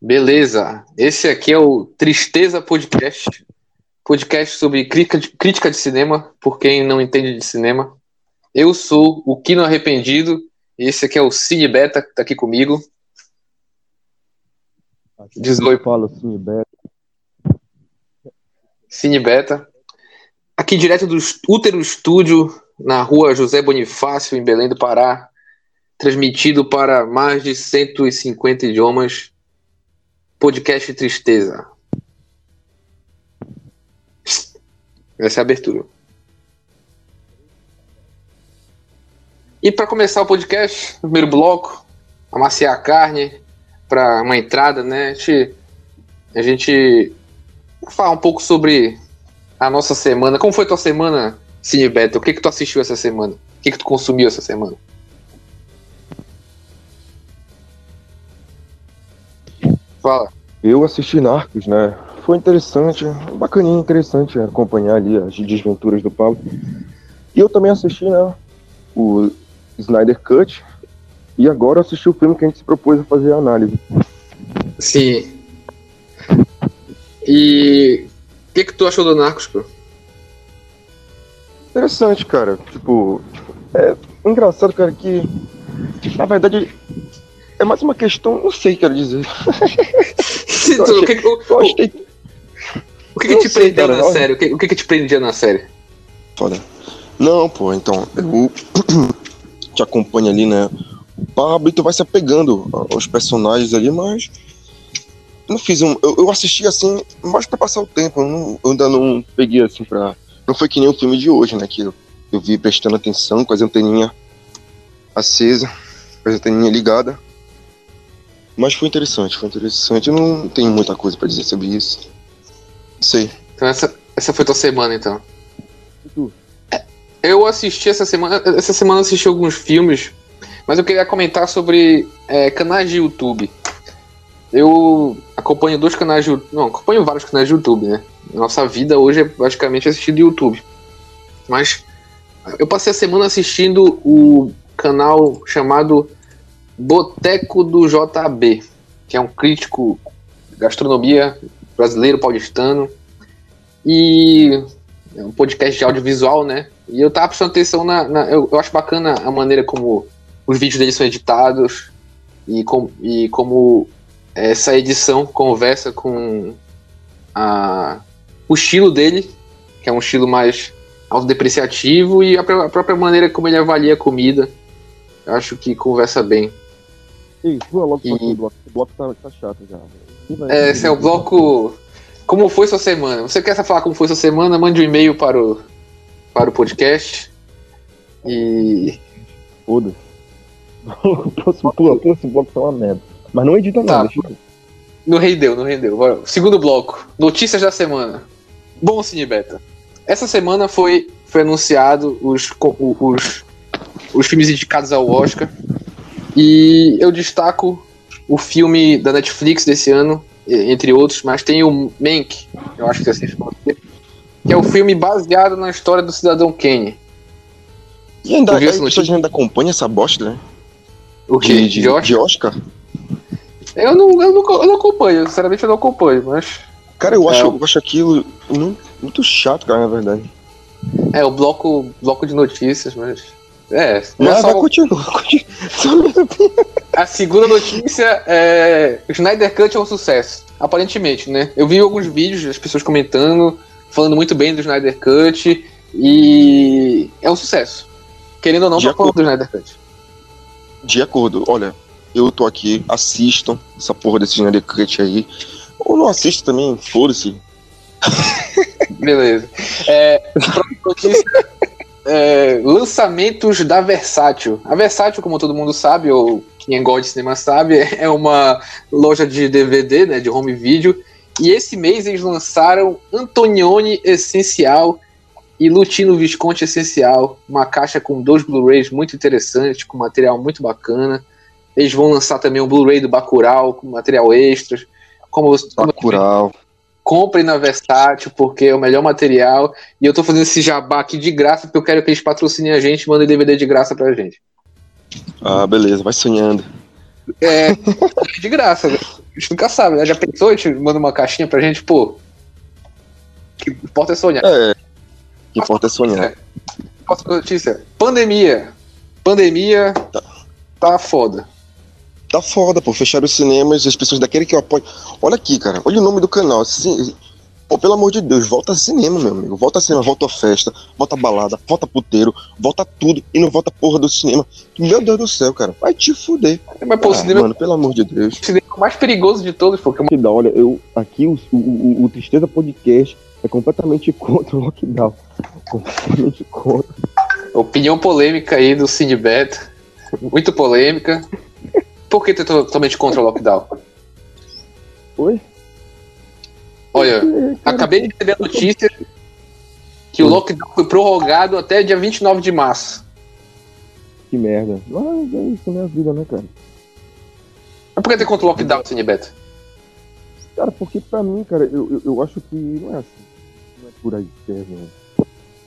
Beleza. Esse aqui é o Tristeza Podcast. Podcast sobre crítica de, cinema, por quem não entende de cinema. Eu sou o Kino Arrependido. E esse aqui é o Cine Beta, que tá aqui comigo. Diz oi. Fala, Cine Beta. Cine Beta. Aqui direto do Útero Estúdio, na rua José Bonifácio, em Belém do Pará. Transmitido para mais de 150 idiomas. Podcast Tristeza. Essa é a abertura. E para começar o podcast, primeiro bloco, amaciar a carne para uma entrada, né? A gente, a gente um pouco sobre a nossa semana. Como foi tua semana, Cine Beto? O que que tu assistiu essa semana? O que que tu consumiu essa semana? Fala. Eu assisti Narcos, né? Foi interessante, bacaninha, interessante acompanhar ali as desventuras do Pablo. E eu também assisti, né? O Snyder Cut. E agora assisti o filme que a gente se propôs a fazer a análise. Sim. E o que, que tu achou do Narcos, pô? Interessante, cara. Tipo, é engraçado, cara, que na verdade é mais uma questão, não sei, quero dizer. Sim, tu, o que, o, Eu achei. o que, que te sei, prendeu cara, na olha. série? O que, o que que te prendia na série? Foda. Não, pô, então, eu te acompanho ali, né? O Pablo, e tu vai se apegando aos personagens ali, mas. Não fiz um. Eu, eu assisti assim, mais pra passar o tempo. Eu, não- eu ainda não peguei assim pra. Não foi que nem o filme de hoje, né? Que eu, eu vi prestando atenção, com as anteninhas acesa, com as anteninhas ligadas. Mas foi interessante, foi interessante. Eu não tenho muita coisa pra dizer sobre isso. Não sei. Então essa, essa foi tua semana, então. E tu? Eu assisti essa semana. Essa semana eu assisti alguns filmes, mas eu queria comentar sobre é, canais de YouTube. Eu acompanho dois canais de YouTube. Não, acompanho vários canais de YouTube, né? Nossa vida hoje é basicamente assistir do YouTube. Mas eu passei a semana assistindo o canal chamado Boteco do JB, que é um crítico de gastronomia brasileiro paulistano. E é um podcast de audiovisual, né? E eu tava prestando atenção na. na- eu, eu acho bacana a maneira como os vídeos dele são editados e, com, e como essa edição conversa com a, o estilo dele, que é um estilo mais autodepreciativo, e a, a própria maneira como ele avalia a comida. Eu acho que conversa bem. Ei, voa logo E- aquele bloco. O bloco tá, tá chato já. É, Esse é o bloco. Como foi sua semana? Você quer falar como foi sua semana? Mande um e-mail para o, para o podcast. E. Foda. o próximo, pô, o próximo bloco tá uma merda. Mas não edita Tá. nada. Não rendeu, não rendeu. Bora. Segundo bloco. Notícias da semana. Bom, Cine Beta. Essa semana foi, foi anunciado os, os, os filmes indicados ao Oscar. E eu destaco o filme da Netflix desse ano, entre outros, mas tem o Mank, eu acho que é assim que que é o filme baseado na história do cidadão Kane. E ainda, Tu viu a essa pessoa notícia? ainda acompanha essa bosta, né? O que? De, de, De Oscar? Eu, não, eu, não, eu não acompanho, sinceramente eu não acompanho, mas. Cara, eu acho, É. eu acho aquilo muito, muito chato, cara, na verdade. É, o bloco, bloco de notícias, mas. É, Mas só, continua. Só- a segunda notícia é. O Snyder Cut é um sucesso. Aparentemente, né? Eu vi alguns vídeos das pessoas comentando, falando muito bem do Snyder Cut, e é um sucesso. Querendo ou não, De tô falando do Snyder Cut. De acordo, olha, eu tô aqui, assistam essa porra desse Snyder Cut aí. Ou não assista também, foda-se. Beleza. É, próxima notícia. É, lançamentos da Versátil. A Versátil, como todo mundo sabe, ou quem gosta de cinema sabe, é uma loja de DVD, né, de home video. E esse mês eles lançaram Antonioni Essencial e Lutino Visconti Essencial, uma caixa com dois Blu-rays muito interessantes, com material muito bacana. Eles vão lançar também um Blu-ray do Bacurau, com material extras. Como, como Bacurau. Comprem na Versátil, porque é o melhor material. E eu tô fazendo esse jabá aqui de graça, porque eu quero que eles patrocinem a gente e mandem DVD de graça pra gente. Ah, beleza, vai sonhando. é, de graça. né? A gente nunca sabe, né? Já pensou? A gente manda uma caixinha pra gente, pô. Que importa é sonhar. É. Que importa é sonhar. Próxima notícia. Pandemia. Pandemia tá foda. Tá foda, pô. Fecharam os cinemas, as pessoas daquele que eu apoio. Olha aqui, cara. Olha o nome do canal. Ci- Pô, pelo amor de Deus, volta a cinema, meu amigo. Volta a cinema, volta a festa, volta a balada, volta puteiro, volta tudo e não volta a porra do cinema. Meu Deus do céu, cara. Vai te fuder. Mas, pô, o Ah, cinema Mano, pelo amor de Deus. o cinema é o mais perigoso de todos, porque que dá. Olha, eu aqui o, o, o- o Tristeza Podcast é completamente contra o lockdown. Completamente contra. opinião polêmica aí do Cinebeto. Muito polêmica. Por que tu é totalmente contra o lockdown? Oi? Olha, acabei de receber a notícia que o lockdown foi prorrogado até dia 29 de março. Que merda. Mas é isso, né? A vida, né, cara? Mas por que é contra o lockdown, Cinebeto? Cara, porque pra mim, cara, eu, eu, eu acho que não é assim. Não é por aí que não.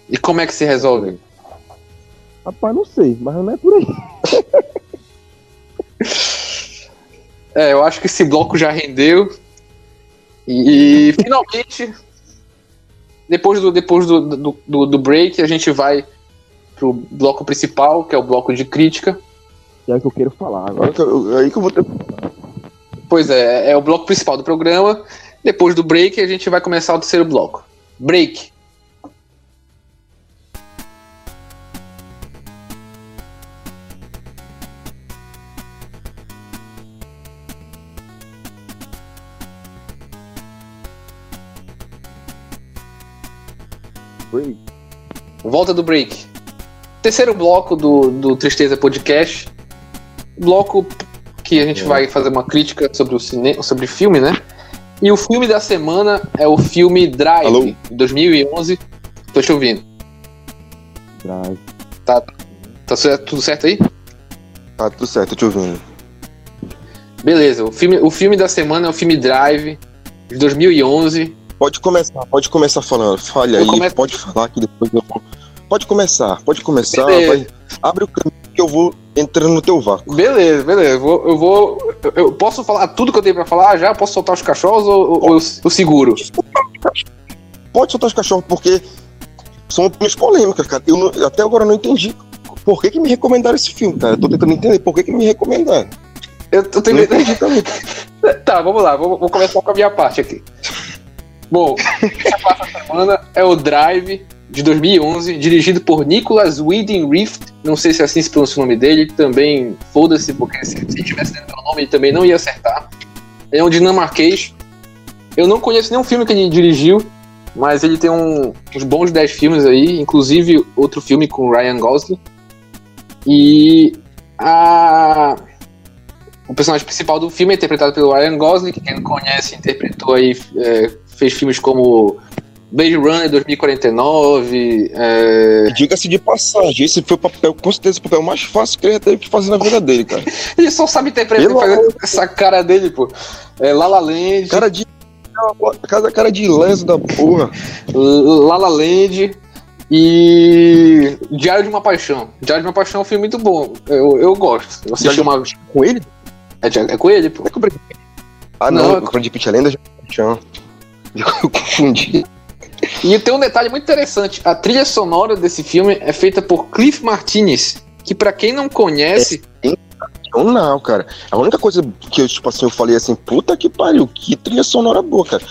E como é que se resolve? Rapaz, não sei, mas não é por aí. É, eu acho que esse bloco já rendeu. E, e, finalmente, depois do, depois do, do, do, do break, a gente vai pro bloco principal, que é o bloco de crítica. Que é o que eu quero falar agora. Que eu- aí que eu vou ter. Pois é, é o bloco principal do programa. Depois do break, a gente vai começar o terceiro bloco. Break. Break. Volta do break. Terceiro bloco do, do Tristeza Podcast. Bloco que a gente É. vai fazer uma crítica sobre o cinema, sobre filme, né? E o filme da semana é o filme Drive, Alô? de 2011. Tô te ouvindo. Drive. Tá certo- tudo certo aí? Tá tudo certo, tô te ouvindo. Beleza. O filme, o filme da semana é o filme Drive, de 2011. Pode começar, pode começar falando. Fale Eu aí, começo- pode falar que depois eu vou. Pode começar, pode começar. Vai- Abre o caminho que eu vou entrando no teu vácuo. Beleza, beleza. Eu vou, eu vou. eu- posso falar tudo que eu tenho pra falar já? Posso soltar os cachorros ou, ou- ou eu, seguro? Pode soltar os cachorros, porque são opiniões polêmicas, cara. Eu não- até agora não entendi por que, que me recomendaram esse filme, cara. Eu tô tentando entender por que, que me recomendaram. Eu, eu tenho Não entendi também. Tá, vamos lá, vou, vou começar com a minha parte aqui. Bom, essa quarta semana é o Drive de 2011, dirigido por Nicholas Winding Rift. Não sei se assim se pronuncia o nome dele, também foda-se, porque se, se tivesse dentro do nome ele também não ia acertar. Ele é um dinamarquês. Eu não conheço nenhum filme que ele dirigiu, mas ele tem um- uns bons 10 filmes aí, inclusive outro filme com Ryan Gosling. E a o personagem principal do filme é interpretado pelo Ryan Gosling, que quem não conhece interpretou aí, é, fez filmes como Blade Runner 2049, é... Diga-se de passagem, esse foi o papel, com certeza, o papel mais fácil que ele teve que fazer na vida dele, cara. ele só sabe interpretar essa cara dele, pô. É, La La Land, Cara de. Cara, cara de leso da porra. La La Land e Diário de uma Paixão. Diário de uma Paixão é um filme muito bom, eu, eu gosto. Eu assisti uma... Com ele? É, é com ele, pô. É que o Brad Ah, Não, não, é o Brad Pitt é lenda de paixão. Eu confundi. E tem um detalhe muito interessante. A trilha sonora desse filme é feita por Cliff Martinez, que pra quem não conhece, Não, não, cara. A única coisa que eu, tipo assim, eu falei assim, puta que pariu, que trilha sonora boa, cara.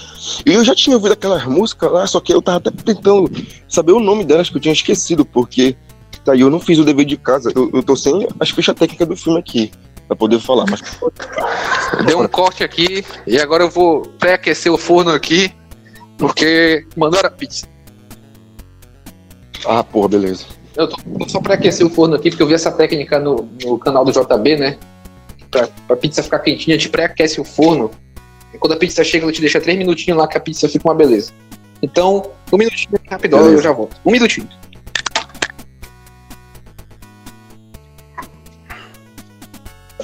E eu já tinha ouvido aquelas músicas lá, só que eu tava até tentando saber o nome delas, que eu tinha esquecido, porque tá eu não fiz o dever de casa. Eu, eu tô sem as fichas técnicas do filme aqui, pra poder falar, mas deu um corte aqui e agora eu vou pré-aquecer o forno aqui, porque mandaram a pizza. Ah, porra, beleza. Eu tô, tô só pré-aquecer o forno aqui, porque eu vi essa técnica no, no canal do JB, né? Pra, pra pizza ficar quentinha, a gente pré-aquece o forno. E quando a pizza chega, ela te deixa três minutinhos lá que a pizza fica uma beleza. Então, um minutinho rapidão, eu já volto. Um minutinho.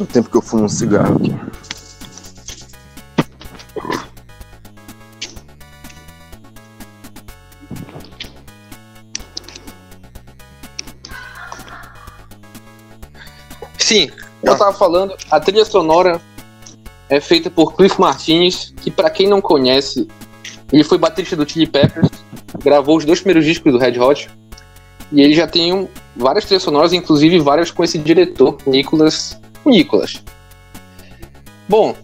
O tempo que eu fumo um cigarro aqui. Sim, Como eu tava falando, a trilha sonora é feita por Cliff Martinez, que para quem não conhece, ele foi baterista do Chili Peppers, gravou os dois primeiros discos do Red Hot, e ele já tem um, várias trilhas sonoras, inclusive várias com esse diretor, Nicolas Nicolas. Bom,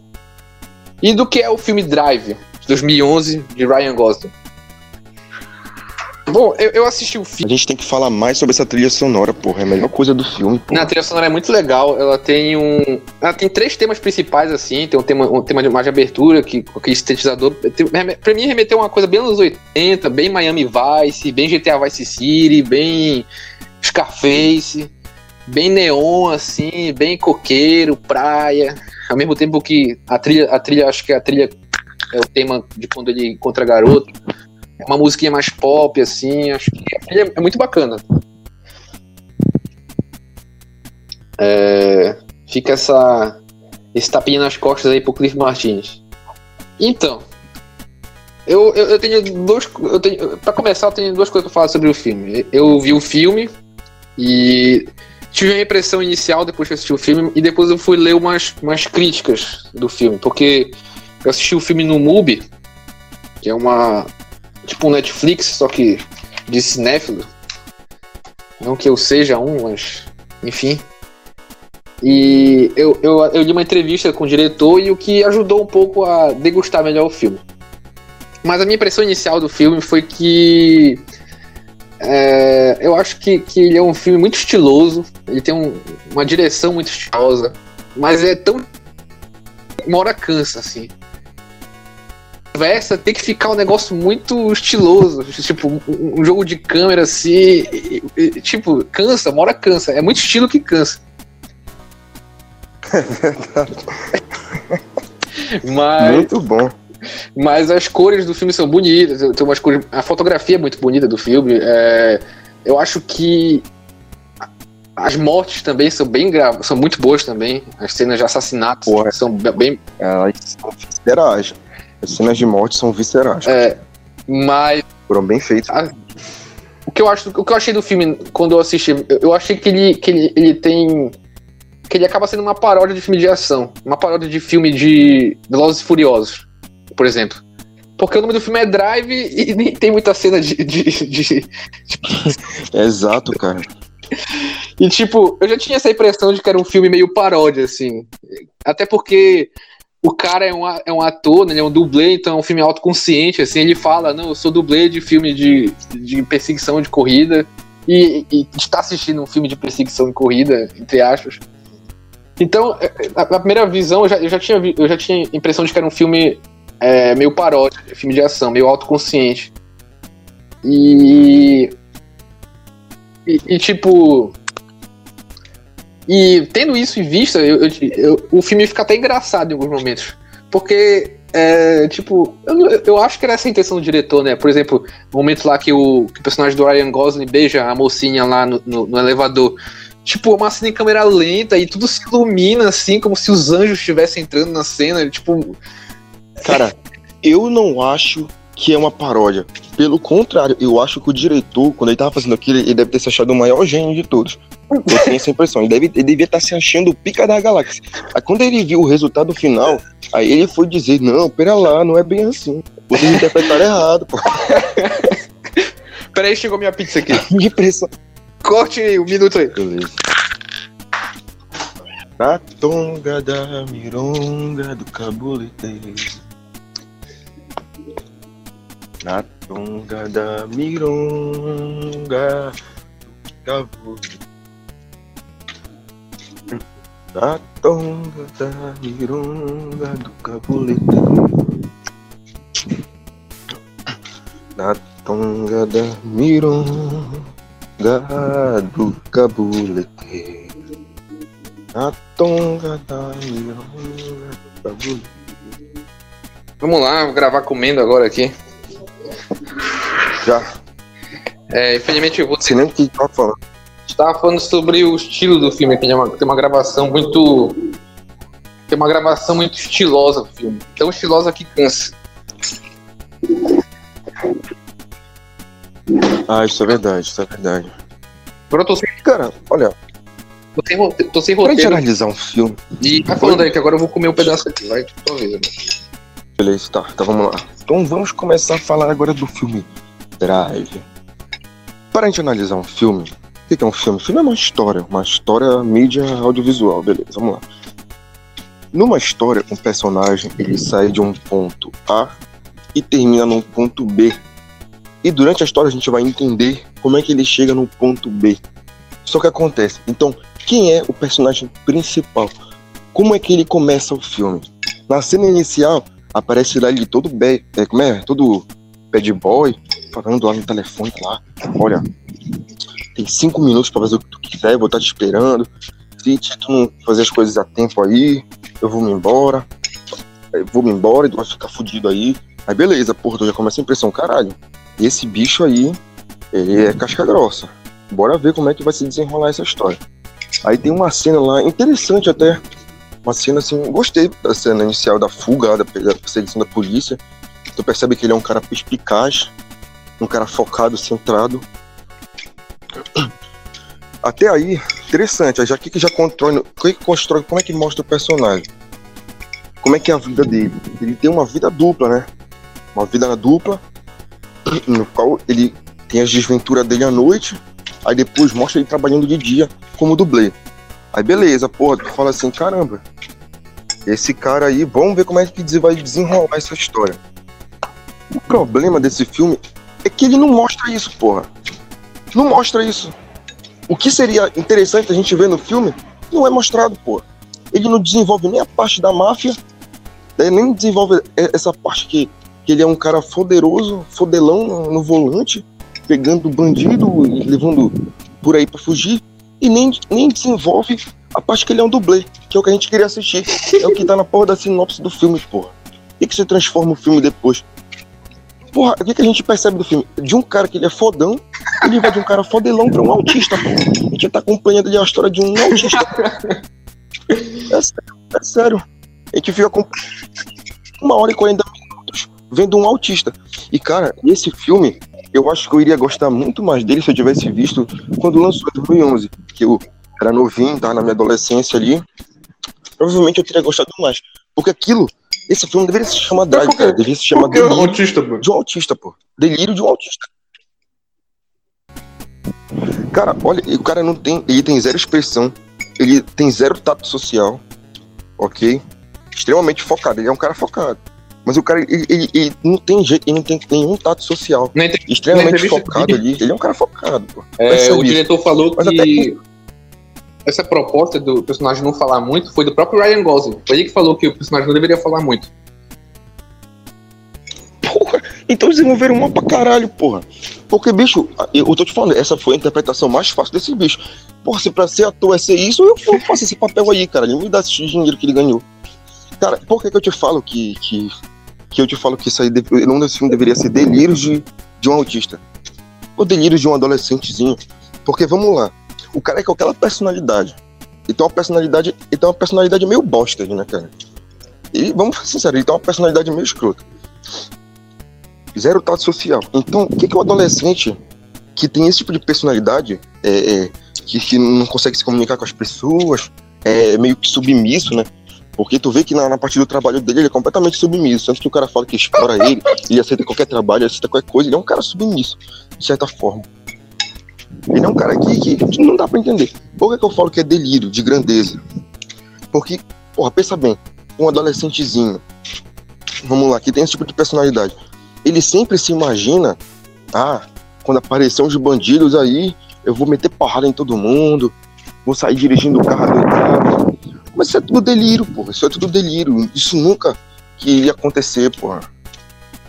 e do que é o filme Drive, de 2011, de Ryan Gosling? Bom, eu, eu assisti o A filme. gente tem que falar mais sobre essa trilha sonora, porra. É a melhor coisa do filme, porra. Na trilha sonora é muito legal. Ela tem um. Ela tem três temas principais, assim. Tem um tema, um tema de mais de abertura, que, com aquele sintetizador. Tem- Pra mim, remeteu uma coisa bem anos 80, bem Miami Vice, bem GTA Vice City, bem Scarface, bem neon, assim, bem coqueiro, praia. Ao mesmo tempo que a trilha, a trilha, acho que a trilha é o tema de quando ele encontra a garota. É uma musiquinha mais pop, assim. Acho que a trilha é muito bacana. É, fica essa, esse tapinha nas costas aí pro Cliff Martins. Então, eu, eu, eu tenho dois. Eu tenho, pra começar, eu tenho duas coisas pra falar sobre o filme. Eu vi o filme e tive a impressão inicial depois que eu assisti o filme, e depois eu fui ler umas, umas críticas do filme, porque eu assisti o filme no MUBI, que é uma. tipo um Netflix, só que de cinéfilo. Não que eu seja um, mas. enfim. E eu, eu, eu li uma entrevista com o diretor e o que ajudou um pouco a degustar melhor o filme. Mas a minha impressão inicial do filme foi que. É, eu acho que, que ele é um filme muito estiloso, ele tem um- uma direção muito estilosa, mas é tão. Uma hora cansa, assim. Conversa tem que ficar um negócio muito estiloso, tipo, um, jogo de câmera assim, e- e- tipo, cansa, uma hora cansa, é muito estilo que cansa. Mas, Muito bom. Mas as cores do filme são bonitas. Tem umas cores, a fotografia é muito bonita do filme. é, eu acho que a- as mortes também são bem gra- são muito boas também. As cenas de assassinato Porra. são be- bem. Elas são viscerais. As cenas de morte são viscerais. é, mas Foram bem feitas. o que eu acho, o que eu achei do filme quando eu assisti, eu- eu achei que ele, que ele, ele tem que ele acaba sendo uma paródia de filme de ação, uma paródia de filme de Velozes e Furiosos, por exemplo. Porque o nome do filme é Drive e nem tem muita cena de- de- de, Exato, cara. E, tipo, eu já tinha essa impressão de que era um filme meio paródia, assim. Até porque o cara é um, é um ator, né? Ele é um dublê, então é um filme autoconsciente, assim. Ele fala, não, eu sou dublê de filme de, de perseguição de corrida. E, e está assistindo um filme de perseguição de corrida, entre aspas. Então, é, é, a, a primeira visão, eu já, eu já tinha, eu já tinha a impressão de que era um filme é, meio paródia, filme de ação, meio autoconsciente. E e, e, tipo. E tendo isso em vista, eu- eu- eu- o filme fica até engraçado em alguns momentos. Porque, é, tipo, eu, eu acho que era essa a intenção do diretor, né? Por exemplo, o momento lá que o, que o personagem do Ryan Gosling beija a mocinha lá no, no- no elevador. Tipo, uma cena em câmera lenta e tudo se ilumina assim, como se os anjos estivessem entrando na cena. Tipo, Cara, eu não acho que é uma paródia. Pelo contrário, eu acho que o diretor, quando ele tava fazendo aquilo, ele deve ter se achado o maior gênio de todos. Eu tenho essa impressão. Ele, deve, ele devia estar se achando o pica da galáxia. Aí quando ele viu o resultado final, aí ele foi dizer, não, pera lá, não é bem assim. Vocês interpretaram errado, pô. peraí, chegou minha pizza aqui. Que impressão. Corte aí, um minuto aí. Beleza. Na tonga da mironga do cabulete. Na tonga da mironga cabulete. Na tonga da mironga do cabulete. Na tonga da mironga do cabulete. Na tonga da mironga do cabulete. Vamos lá, vou gravar comendo agora aqui. Já, É, infelizmente eu vou sei nem que tá falando. estava falando sobre o estilo do filme, que tem uma, tem uma gravação muito. Tem uma gravação muito estilosa do filme. Tão estilosa que cansa. Ah, isso é verdade, isso é verdade. Agora eu tô sem. Cara, olha, Tô sem, tô sem Pra gente roteiro. analisar um filme. E vai falando aí, que agora eu vou comer um pedaço aqui. Vai, vez, né? Beleza, tá. Então vamos lá. Então vamos começar a falar agora do filme Drive. Para a gente analisar um filme, o que é um filme? filme é uma história, uma história mídia audiovisual, beleza, vamos lá. Numa história, um personagem ele sai de um ponto A e termina num ponto B. E durante a história a gente vai entender como é que ele chega no ponto B. Só que acontece. Então, quem é o personagem principal? Como é que ele começa o filme? Na cena inicial, aparece lá ele todo bad, é, como é? Todo bad boy, falando lá no telefone lá. Olha, tem cinco minutos pra fazer o que tu quiser, eu vou estar te esperando. Se tu não fazer as coisas a tempo aí, eu vou me embora. Eu vou me embora e tu vai ficar fudido aí. Aí beleza, porra, tu já começa a impressão, caralho. Esse bicho aí, ele é casca grossa. Bora ver como é que vai se desenrolar essa história. Aí tem uma cena lá, interessante até, uma cena assim, gostei da cena inicial da fuga, da perseguição da polícia. Tu percebe que ele é um cara perspicaz, um cara focado, centrado. Até aí, interessante. Já que que já constrói, que que constrói, como é que mostra o personagem? Como é que é a vida dele? Ele tem uma vida dupla, né? Uma vida dupla, no qual ele tem as desventuras dele à noite, aí depois mostra ele trabalhando de dia como dublê. Aí beleza, porra, tu fala assim, caramba, esse cara aí, vamos ver como é que vai desenrolar essa história. O problema desse filme é que ele não mostra isso, porra. Não mostra isso. O que seria interessante a gente ver no filme não é mostrado, porra. Ele não desenvolve nem a parte da máfia, né, nem desenvolve e- essa parte que, que ele é um cara foderoso, fodelão no, no volante, pegando bandido e levando por aí pra fugir, e nem, nem desenvolve a parte que ele é um dublê, que é o que a gente queria assistir. É o que tá na porra da sinopse do filme, porra. O que, que você transforma o filme depois? Porra, o que, que a gente percebe do filme? De um cara que ele é fodão, ele vai de um cara fodelão pra um autista, porra. A gente tá acompanhando ali a história de um autista. É sério, é sério. A gente fica com uma hora e 40 minutos vendo um autista. E, cara, esse filme, eu acho que eu iria gostar muito mais dele se eu tivesse visto quando lançou em 2011. Que eu era novinho, tava na minha adolescência ali. Provavelmente eu teria gostado mais. Porque aquilo, esse filme deveria se chamar Drive, cara. Deveria se chamar Delírio autista, de um autista, pô. Delírio de um autista. Cara, olha, o cara não tem. Ele tem zero expressão. Ele tem zero tato social. Ok? Extremamente focado. Ele é um cara focado. Mas o cara, ele, ele- ele não tem jeito, ele não tem nenhum tato social. Na entre- Extremamente Na entrevista focado ali. Ele é um cara focado, pô. É, o isso. diretor falou Mas que essa proposta do personagem não falar muito foi do próprio Ryan Gosling. Foi ele que falou que o personagem não deveria falar muito. Porra, então desenvolveram uma pra caralho, porra. Porque, bicho, eu tô te falando, essa foi a interpretação mais fácil desse bicho. Porra, se pra ser ator é ser isso, eu faço esse papel aí, cara. Ele me dá esse dinheiro que ele ganhou. Cara, por que, que eu te falo que, que. Que eu te falo que isso aí, deve- o nome desse filme deveria ser Delírios de, de um autista. Ou Delírios de um adolescentezinho. Porque, vamos lá, o cara é com aquela personalidade. Tem uma personalidade. Tem uma personalidade meio bosta, né, cara? E vamos ser sinceros, ele tem uma personalidade meio escrota zero tato social. Então, o que, que o adolescente que tem esse tipo de personalidade, é, é, que, que não consegue se comunicar com as pessoas, é meio que submisso, né? Porque tu vê que na, na parte do trabalho dele ele é completamente submisso. Tanto que o cara fala que explora ele, ele aceita qualquer trabalho, aceita qualquer coisa, ele é um cara submisso, de certa forma. Ele é um cara que, que, não dá pra entender. Por que, que eu falo que é delírio, de grandeza? Porque, porra, pensa bem, um adolescentezinho, vamos lá, que tem esse tipo de personalidade ele sempre se imagina, ah, quando aparecer uns bandidos aí, eu vou meter porrada em todo mundo, vou sair dirigindo o carro. Mas isso é tudo delírio, porra. Isso é tudo delírio. Isso nunca que ia acontecer, porra.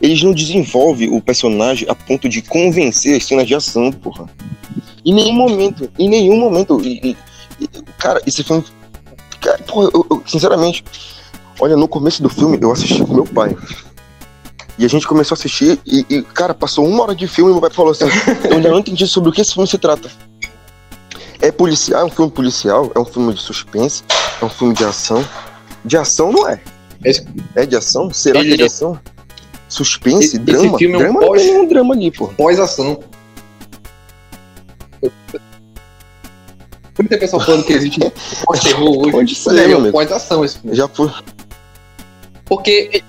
Eles não desenvolvem o personagem a ponto de convencer as cenas de ação, porra. Em nenhum momento, em nenhum momento. E, e- cara, esse filme. Cara, porra, eu- eu, sinceramente, olha, no começo do filme eu assisti com meu pai. E a gente começou a assistir e, e, cara, passou uma hora de filme e meu pai falou assim: Eu ainda não entendi sobre o que esse filme se trata. É policial, é um filme policial, é um filme de suspense, é um filme de ação. De ação não é. Esse- É de ação? Será que é de Ele- ação? Suspense, Esse drama? filme é um drama não pós- tem nenhum drama ali, pô. Pós-ação. Muita pessoa falando que existe pós-terror hoje. Pode ser, amigo. pós-ação esse filme. Já foi. Porque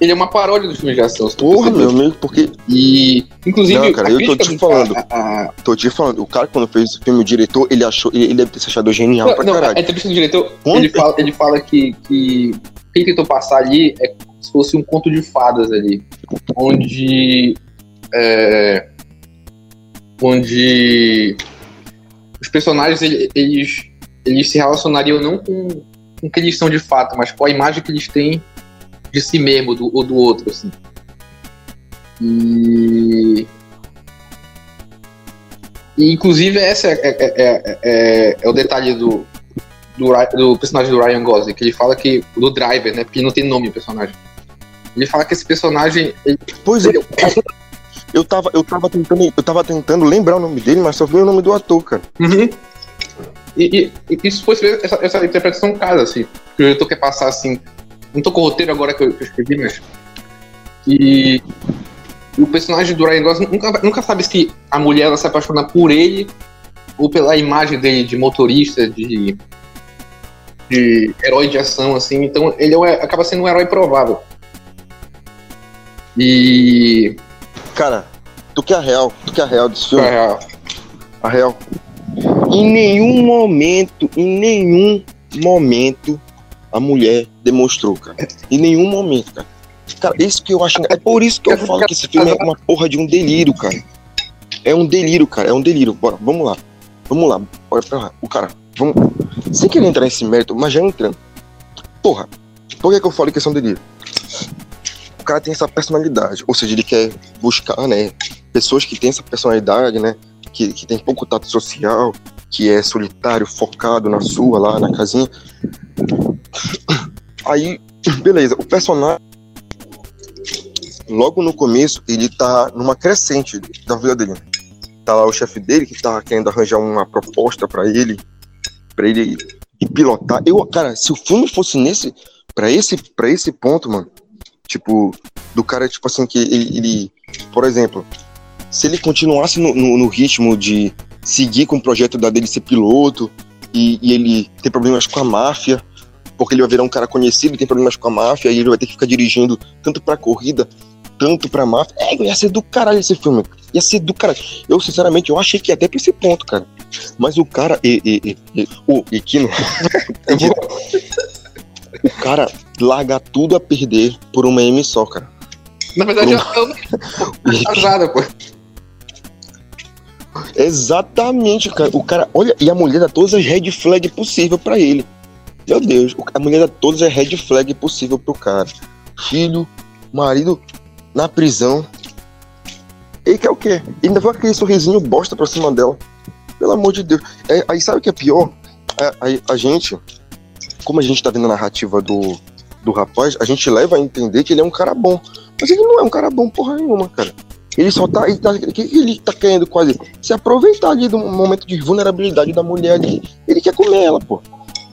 ele é uma paródia dos filmes de ação. Porra, meu amigo, porque. E, inclusive, Não, cara, eu tô te do- falando. a- a- Tô te falando, o cara quando fez esse filme, o diretor, ele achou. Ele, ele deve ter se achado genial pra Não, a caralho. entrevista do diretor, ele fala, ele fala que, que o que ele tentou passar ali é como se fosse um conto de fadas ali, onde é, onde os personagens ele- eles eles se relacionariam não com, com o que eles são de fato, mas com a imagem que eles têm de si mesmo do, ou do outro, assim. E e, inclusive, esse é, é, é, é, é o detalhe do, do, do personagem do Ryan Gosling, que ele fala que. do Driver, né? Porque não tem nome o personagem. Ele fala que esse personagem. Ele, Pois é, eu tava, eu tava tentando. Eu tava tentando lembrar o nome dele, mas só veio o nome do ator, cara. Uhum. E, e, e isso foi essa, essa interpretação casa, assim. Que o diretor quer passar assim. Não tô com o roteiro agora que eu, que eu escrevi, mas. E. O personagem do Ryan Gosling nunca, nunca sabe se a mulher ela se apaixona por ele ou pela imagem dele de motorista, de. de herói de ação, assim. Então ele é, acaba sendo um herói provável. E. Cara, tu que é a real, tu que é a real desse filme, é, a real. Em nenhum momento, em nenhum momento, a mulher demonstrou, cara. Em nenhum momento, cara. Cara, isso que eu acho. É por isso que eu falo que esse filme é uma porra de um delírio, cara. É um delírio, cara. É um delírio. Bora, vamos lá. Vamos lá. Bora pra lá. O cara, vamos. Sem querer entrar nesse mérito, mas já entrando. Porra, por que, que eu falei que é um delírio? O cara tem essa personalidade. Ou seja, ele quer buscar, né? Pessoas que têm essa personalidade, né? Que, que tem pouco tato social, que é solitário, focado na sua, lá na casinha. Aí, beleza, o personagem, logo no começo, ele tá numa crescente da vida dele. Tá lá o chefe dele que tá querendo arranjar uma proposta pra ele, pra ele pilotar. Eu, cara, se o filme fosse nesse, pra esse, pra esse ponto, mano, tipo, do cara, tipo assim, que ele, ele por exemplo, se ele continuasse no, no, no ritmo de seguir com o projeto da dele ser piloto e, e ele ter problemas com a máfia, porque ele vai virar um cara conhecido e tem problemas com a máfia e ele vai ter que ficar dirigindo tanto pra corrida, tanto pra máfia. É, ia ser do caralho esse filme. Ia ser do caralho. Eu, sinceramente, eu achei que ia até pra esse ponto, cara. Mas o cara. E, e, e, o e vou- o cara larga tudo a perder por uma M só, cara. Na verdade, eu, eu não casada, pô. Exatamente, cara. O cara, olha, e a mulher dá todas as red flag possível pra ele. Meu Deus, a mulher dá todas as red flag possível pro cara. Filho, marido na prisão. E quer o quê? E ainda vai aquele sorrisinho bosta pra cima dela. Pelo amor de Deus. É, aí sabe o que é pior? É, aí a gente, como a gente tá vendo a narrativa do, do rapaz, a gente leva a entender que ele é um cara bom. Mas ele não é um cara bom porra nenhuma, cara. Ele só tá, ele tá, ele tá querendo quase se aproveitar ali do momento de vulnerabilidade da mulher ali. Ele quer comer ela, pô.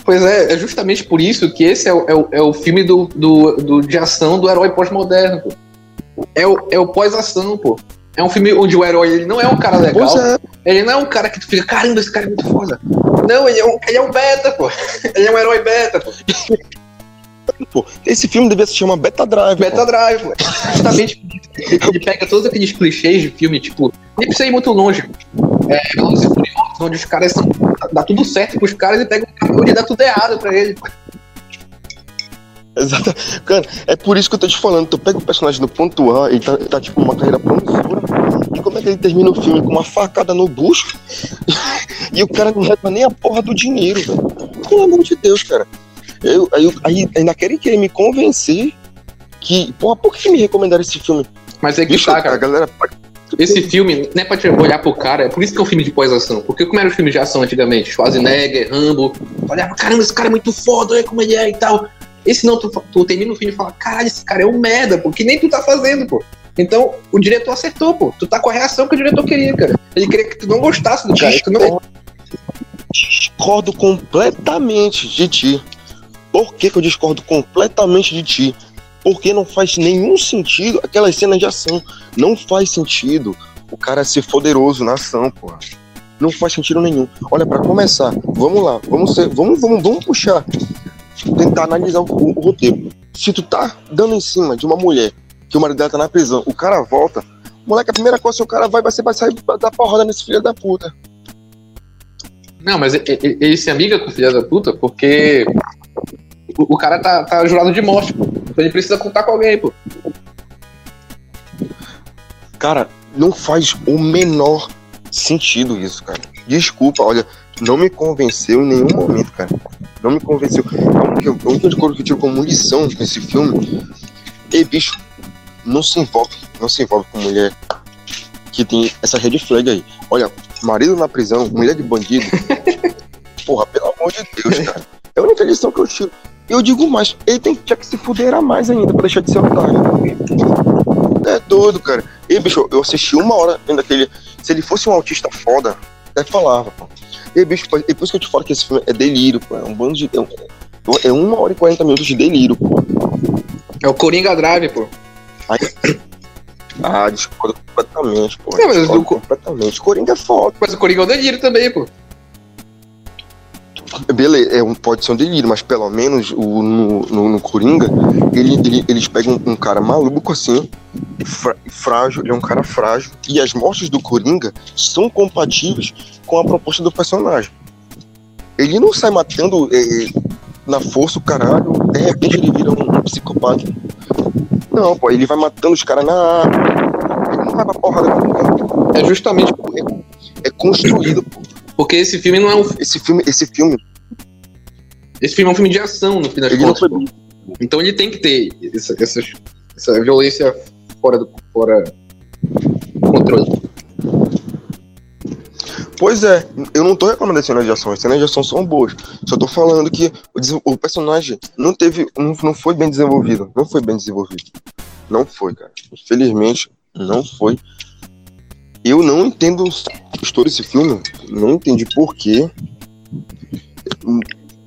Pois é, é justamente por isso que esse é o, é o, é o filme do, do, do- de ação do herói pós-moderno, pô. É o, é o pós-ação, pô. É um filme onde o herói ele não é um cara legal. É, Ele não é um cara que tu fica, caramba, esse cara é muito foda. Não, ele é um, ele é um beta, pô. Ele é um herói beta, pô. Pô. Esse filme devia se chamar Beta Drive. Beta pô. Drive, pô. Justamente ele pega todos aqueles clichês de filme, tipo, nem precisa ir muito longe. É, Velozes e Furiosos, onde os caras são. dá tudo certo pros caras e pega um cara onde dá tudo errado pra ele. Exato. Cara, é por isso que eu tô te falando. Tu pega o personagem do ponto A, ele tá, tá tipo uma carreira promissora. E como é que ele termina o filme? Com uma facada no bucho. e o cara não leva nem a porra do dinheiro, velho. Pelo amor de Deus, cara. Eu, aí, aí ainda querem querer me convencer que. Porra, por que me recomendaram esse filme? Mas é que Bicho, tá, a cara. galera. Esse filme não é pra te olhar pro cara, é por isso que é um filme de pós-ação. Porque como era o filme de ação antigamente? Schwarzenegger, Rambo. Olhava, caramba, esse cara é muito foda, olha como ele é e tal. Esse não, tu, tu termina o filme e fala, caralho, esse cara é um merda, pô, que nem tu tá fazendo, pô. Então, o diretor acertou, pô. Tu tá com a reação que o diretor queria, cara. Ele queria que tu não gostasse do cara. Tu não... discordo completamente de ti. Por que, que eu discordo completamente de ti? Porque não faz nenhum sentido aquelas cenas de ação. Não faz sentido o cara ser poderoso na ação, porra. Não faz sentido nenhum. Olha, para começar, vamos lá, vamos ser, vamos, vamos, vamos puxar, tentar analisar o, o, roteiro. Se tu tá dando em cima de uma mulher que o marido dela tá na prisão, o cara volta, moleque, a primeira coisa que o cara vai, vai ser vai sair da porrada nesse filho da puta. Não, mas ele, ele se amiga com o filho da puta porque o, o cara tá, tá jurado de morte, pô. Então ele precisa contar com alguém, pô. Cara, não faz o menor sentido isso, cara. Desculpa, olha, não me convenceu em nenhum momento, cara. Não me convenceu. A única coisa que eu tiro como lição nesse filme é, bicho, não se envolve, não se envolve com mulher que tem essa red flag aí. Olha, marido na prisão, mulher de bandido. Porra, pelo amor de Deus, cara. É a única lição que eu tiro. Eu digo mais, ele tem que, que se fuder a mais ainda pra deixar de ser otário. É doido, cara. E, bicho, eu assisti uma hora ainda aquele. Se ele fosse um autista foda, até falava, pô. E, bicho, é por isso que eu te falo que esse filme é delírio, pô. É um bando de. É, é uma hora e quarenta minutos de delírio, pô. É o Coringa Drive, pô. Aí, ah, discordo completamente, pô. É, mas do... completamente. Coringa é foda. Mas o Coringa é o delírio também, pô. Beleza, é um, pode ser um delírio, mas pelo menos o, no, no, no Coringa, ele, ele, eles pegam um, um cara maluco assim, frágil, ele é um cara frágil, e as mortes do Coringa são compatíveis com a proposta do personagem. Ele não sai matando é, na força o caralho, de repente ele vira um, um psicopata. Não, pô, ele vai matando os caras na. Ele não vai pra porrada com ninguém. É justamente. É, é construído, pô. Porque esse filme não é um. Esse filme. Esse filme. Esse filme é um filme de ação, no fim das contas. Foi... Então ele tem que ter essa, essa, essa violência fora do fora controle. Pois é, eu não tô reclamando das cenas de ação, as cenas de ação são boas. Só tô falando que o, o personagem não teve. Não, não foi bem desenvolvido. Não foi bem desenvolvido. Não foi, cara. Infelizmente, não foi. Eu não entendo a história desse filme. Não entendi porquê.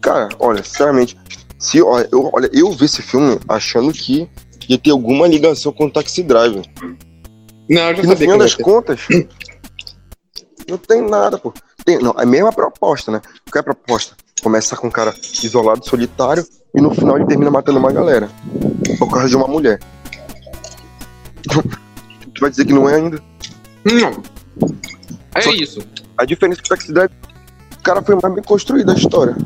Cara, olha, sinceramente, se olha, eu, olha, eu vi esse filme achando que ia ter alguma ligação com o Taxi Driver. Não, eu já e no final das contas, não tem nada, pô. Tem, não, é a mesma proposta, né? Qual é a proposta? Começa com um cara isolado, solitário, e no final ele termina matando uma galera. Por causa de uma mulher. tu vai dizer que não é ainda? Não. É Só isso. A diferença é que o Taxi Driver, o cara foi mais bem construído a história.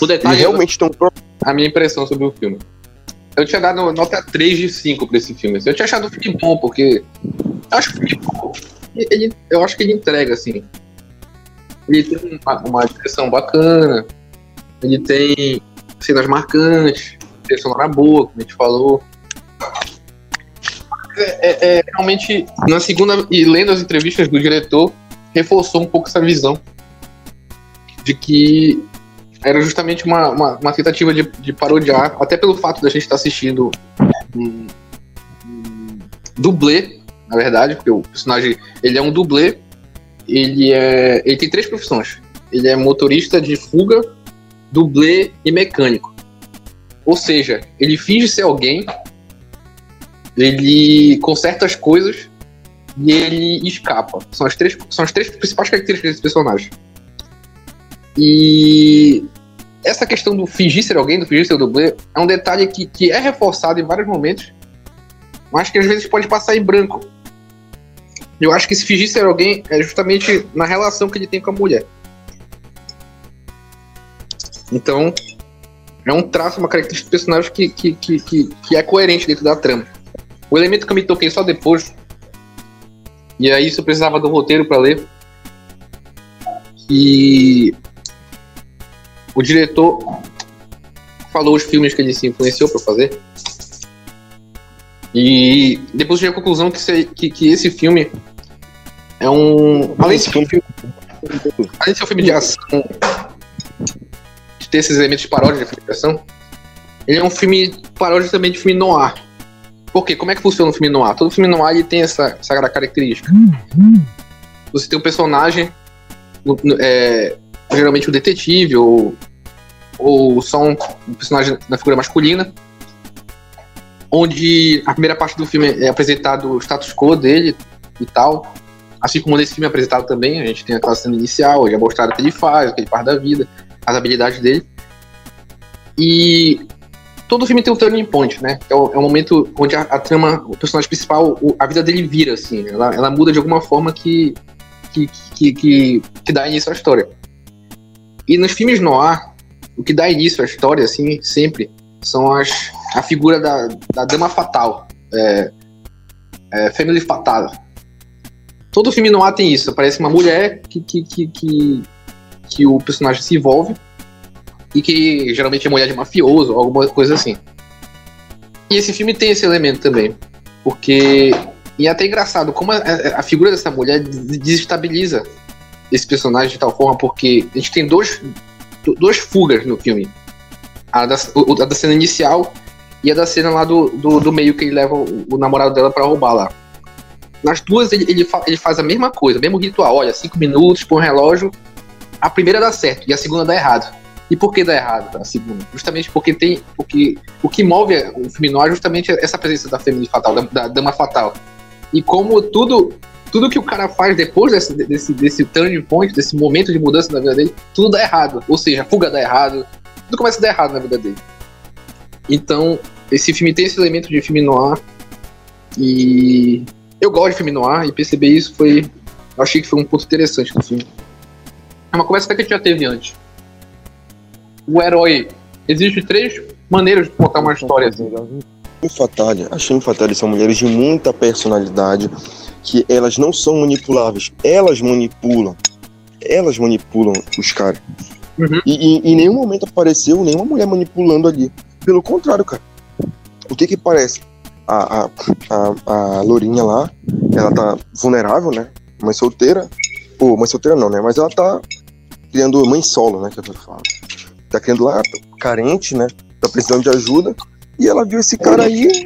O detalhe. E realmente tem um A minha impressão sobre o filme. Eu tinha dado nota 3 de 5 pra esse filme. Eu tinha achado o filme bom, porque. Eu acho que o filme ele, eu acho que ele entrega, assim. Ele tem uma, uma direção bacana, ele tem cenas marcantes, tem sonora boa, como a gente falou. É, é, é, realmente, na segunda, e lendo as entrevistas do diretor, reforçou um pouco essa visão de que era justamente uma, uma, uma tentativa de, de, parodiar, até pelo fato da gente estar assistindo um, um dublê, na verdade, porque o personagem ele é um dublê, ele é, ele tem três profissões. Ele é motorista de fuga, dublê e mecânico. Ou seja, ele finge ser alguém ele conserta as coisas e ele escapa. São as três, são as três principais características desse personagem. E essa questão do fingir ser alguém, do fingir ser o dublê, é um detalhe que, que é reforçado em vários momentos, mas que às vezes pode passar em branco. Eu acho que esse fingir ser alguém é justamente na relação que ele tem com a mulher. Então, é um traço, uma característica do personagem que, que, que, que, que é coerente dentro da trama. O elemento que eu me toquei só depois, e aí isso eu precisava do roteiro para ler, que o diretor falou os filmes que ele se influenciou para fazer. E depois cheguei à conclusão que, esse, que, que esse filme é um. Além de, ser um filme, além de ser um filme de ação, de ter esses elementos de paródia de filme de ação, ele é um filme paródia também de filme noir. Porque como é que funciona o filme noir? Todo filme noir ele tem essa, essa característica. Você tem um personagem, é, geralmente um detetive, ou, ou só um, personagem na figura masculina, onde a primeira parte do filme é apresentado o status quo dele e tal. Assim como nesse filme apresentado também, a gente tem aquela cena inicial, já mostrado o que ele faz, o que ele faz da vida, as habilidades dele. E todo filme tem um turning point, né? É o, é o momento onde a, a, trama, o personagem principal, o, a vida dele vira, assim. Ela, ela muda de alguma forma que que, que, que, que dá início à história. E nos filmes noir, o que dá início à história, assim, sempre, são as, a figura da, da dama fatal. É, é, family fatal. Todo filme noir tem isso. Aparece uma mulher que, que, que, que, que o personagem se envolve e que geralmente é mulher de mafioso alguma coisa assim. E esse filme tem esse elemento também, porque e é até engraçado como a, a, figura dessa mulher desestabiliza esse personagem de tal forma, porque a gente tem dois, duas fugas no filme. A da, a da cena inicial e a da cena lá do, do, do meio que ele leva o, o namorado dela para roubar lá. Nas duas ele, ele, fa, ele, faz a mesma coisa, mesmo ritual. Olha, cinco minutos, põe um relógio. A primeira dá certo e a segunda dá errado. E por que dá errado a segunda? Justamente porque tem. Porque, o que move o filme noir é justamente essa presença da feminina fatal, da, da dama fatal. E como tudo tudo que o cara faz depois desse, desse, desse turning point, desse momento de mudança na vida dele, tudo dá errado. Ou seja, a fuga dá errado, tudo começa a dar errado na vida dele. Então, esse filme tem esse elemento de filme noir. E eu gosto de filme noir e perceber isso foi. Eu achei que foi um ponto interessante do filme. É uma conversa que a gente já teve antes. O herói. Existem três maneiras de contar uma história assim. Fatale, as Femme Fatale são mulheres de muita personalidade, que elas não são manipuláveis, elas manipulam. Elas manipulam os caras. Uhum. E, e, em nenhum momento apareceu nenhuma mulher manipulando ali. Pelo contrário, cara. O que que parece? A, a, a, a Lourinha lá, ela tá vulnerável, né? Mãe solteira. Pô, mãe solteira não, né? Mas ela tá criando mãe solo, né? Que eu falo. Tá criando lá, carente, né? Tá precisando de ajuda. E ela viu esse cara aí,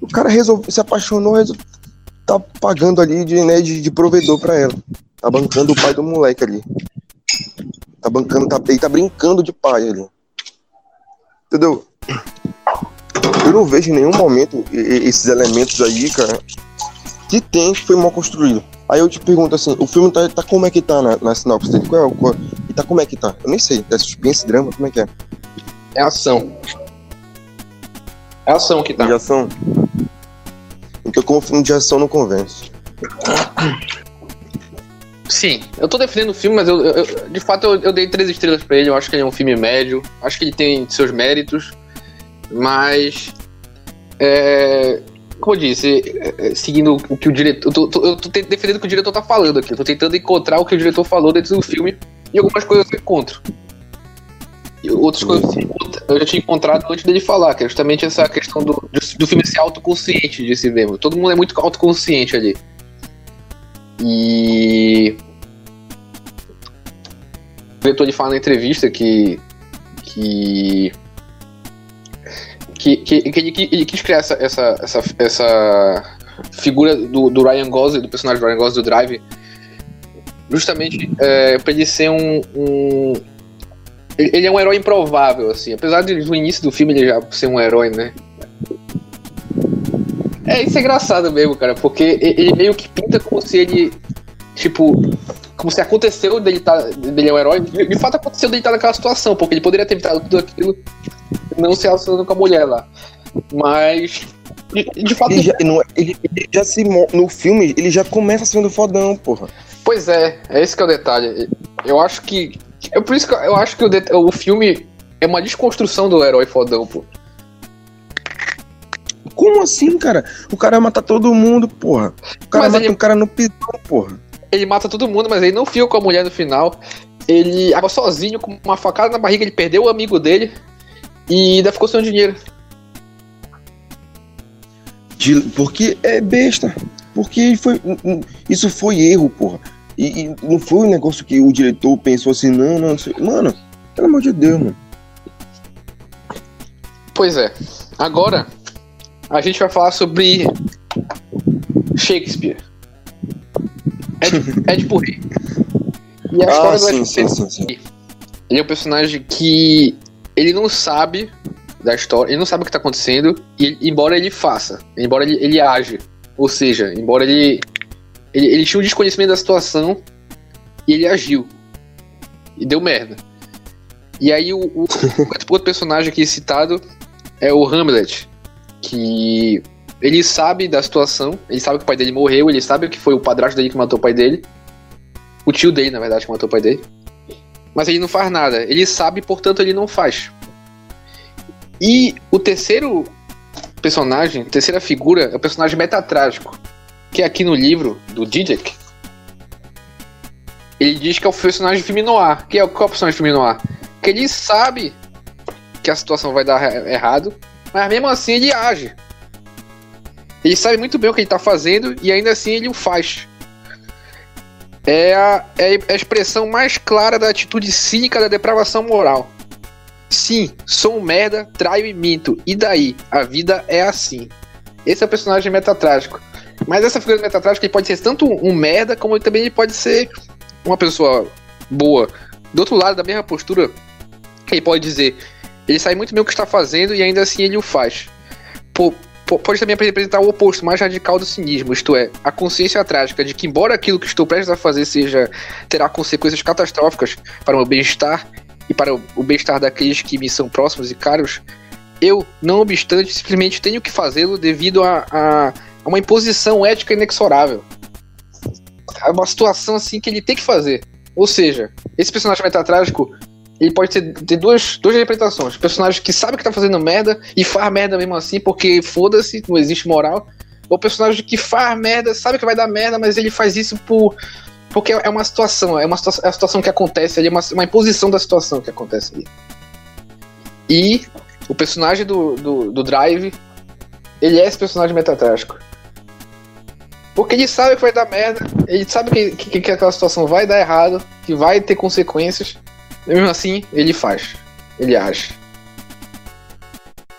o cara resolveu, se apaixonou, tá pagando ali de, né, de, de provedor pra ela. Tá bancando o pai do moleque ali. Tá bancando, tá, ele tá brincando de pai ali. Entendeu? Eu não vejo em nenhum momento esses elementos aí, cara, que tem que foi mal construído. Aí eu te pergunto assim, o filme tá, tá como é que tá na, na sinopse dele? Qual é, qual, e tá como é que tá? Eu nem sei, é suspense, drama, como é que é? É ação. É ação que tá. De ação? Então, como filme de ação, não convence. Sim, eu tô defendendo o filme, mas eu, eu de fato eu, eu, dei três estrelas para ele. Eu acho que ele é um filme médio. Acho que ele tem seus méritos, mas. É, como eu disse, é, é seguindo o que o diretor. Eu tô, eu tô, defendendo o que o diretor tá falando aqui. Eu tô tentando encontrar o que o diretor falou dentro do filme e algumas coisas eu encontro. Outras coisas eu já tinha encontrado antes dele falar, que é justamente essa questão do, do filme ser autoconsciente de si mesmo. Todo mundo é muito autoconsciente ali. E. O diretor ele fala na entrevista que. que. que, que, que ele, ele quis criar essa, essa, essa, essa figura do, do Ryan Gosling, do personagem do Ryan Gosling do Drive, justamente é, para ele ser um, um ele é um herói improvável, assim. Apesar de no início do filme ele já ser um herói, né? É, isso é engraçado mesmo, cara, porque ele meio que pinta como se ele, tipo, como se aconteceu dele, tá, dele é um herói. De fato aconteceu dele estar tá naquela situação, porque ele poderia ter evitado tudo aquilo não se relacionando com a mulher lá. Mas, de, de fato... Ele já, não, ele, ele já se... No filme, ele já começa sendo fodão, porra. Pois é, é esse que é o detalhe. Eu acho que é por isso que eu acho que o, o filme é uma desconstrução do herói fodão, pô. Como assim, cara? O cara mata todo mundo, porra. O cara mas mata ele... um cara no pisão, porra. Ele mata todo mundo, mas ele não fica com a mulher no final. Ele acaba sozinho, com uma facada na barriga, ele perdeu o amigo dele e ainda ficou sem dinheiro. De, porque é besta. Porque foi, isso foi erro, porra. E, e, não foi um negócio que o diretor pensou assim, não, não, não mano, pelo amor de Deus, mano. Pois é. Agora a gente vai falar sobre Shakespeare. Ed, Rei. E a ah, história sim, do Ed sim, sim, sim. Ele é um personagem que ele não sabe da história, ele não sabe o que está acontecendo, e embora ele faça, embora ele, ele age, ou seja, embora ele Ele, ele tinha um desconhecimento da situação e ele agiu. E deu merda. E aí o, o, outro personagem aqui citado é o Hamlet, que ele sabe da situação, ele sabe que o pai dele morreu, ele sabe que foi o padrasto dele que matou o pai dele. O tio dele, na verdade, que matou o pai dele. Mas ele não faz nada. Ele sabe, portanto, ele não faz. E o terceiro personagem, terceira figura, é o personagem metatrágico. Que aqui no livro do Didac. Ele diz que é o personagem de filme noir. Que é o qual é o personagem de filme noir? Que ele sabe que a situação vai dar errado, mas mesmo assim ele age. Ele sabe muito bem o que ele está fazendo e ainda assim ele o faz. É a, é a expressão mais clara da atitude cínica da depravação moral. Sim, sou um merda, traio e minto. E daí? A vida é assim. Esse é o personagem metatrágico. Mas essa figura metatrágica pode ser tanto um merda, como ele também pode ser uma pessoa boa. Do outro lado, da mesma postura, ele pode dizer: ele sabe muito bem o que está fazendo e ainda assim ele o faz. Pode também representar o oposto mais radical do cinismo, isto é, a consciência trágica de que, embora aquilo que estou prestes a fazer seja terá consequências catastróficas para o meu bem-estar, e para o bem-estar daqueles que me são próximos e caros, eu, não obstante, simplesmente tenho que fazê-lo devido a, a, a, uma imposição ética inexorável. É uma situação assim que ele tem que fazer. Ou seja, esse personagem metatrágico ele pode ter, ter duas, duas interpretações. Personagem que sabe que tá fazendo merda e faz merda mesmo assim, porque foda-se, não existe moral. Ou personagem que faz merda, sabe que vai dar merda, mas ele faz isso por, porque é uma situação, é uma situação, é situação que acontece ali, é uma, uma imposição da situação que acontece ali. E o personagem do, do, do Drive, ele é esse personagem metatrágico. Porque ele sabe que vai dar merda, ele sabe que, que, que aquela situação vai dar errado, que vai ter consequências, e mesmo assim, ele faz, ele age.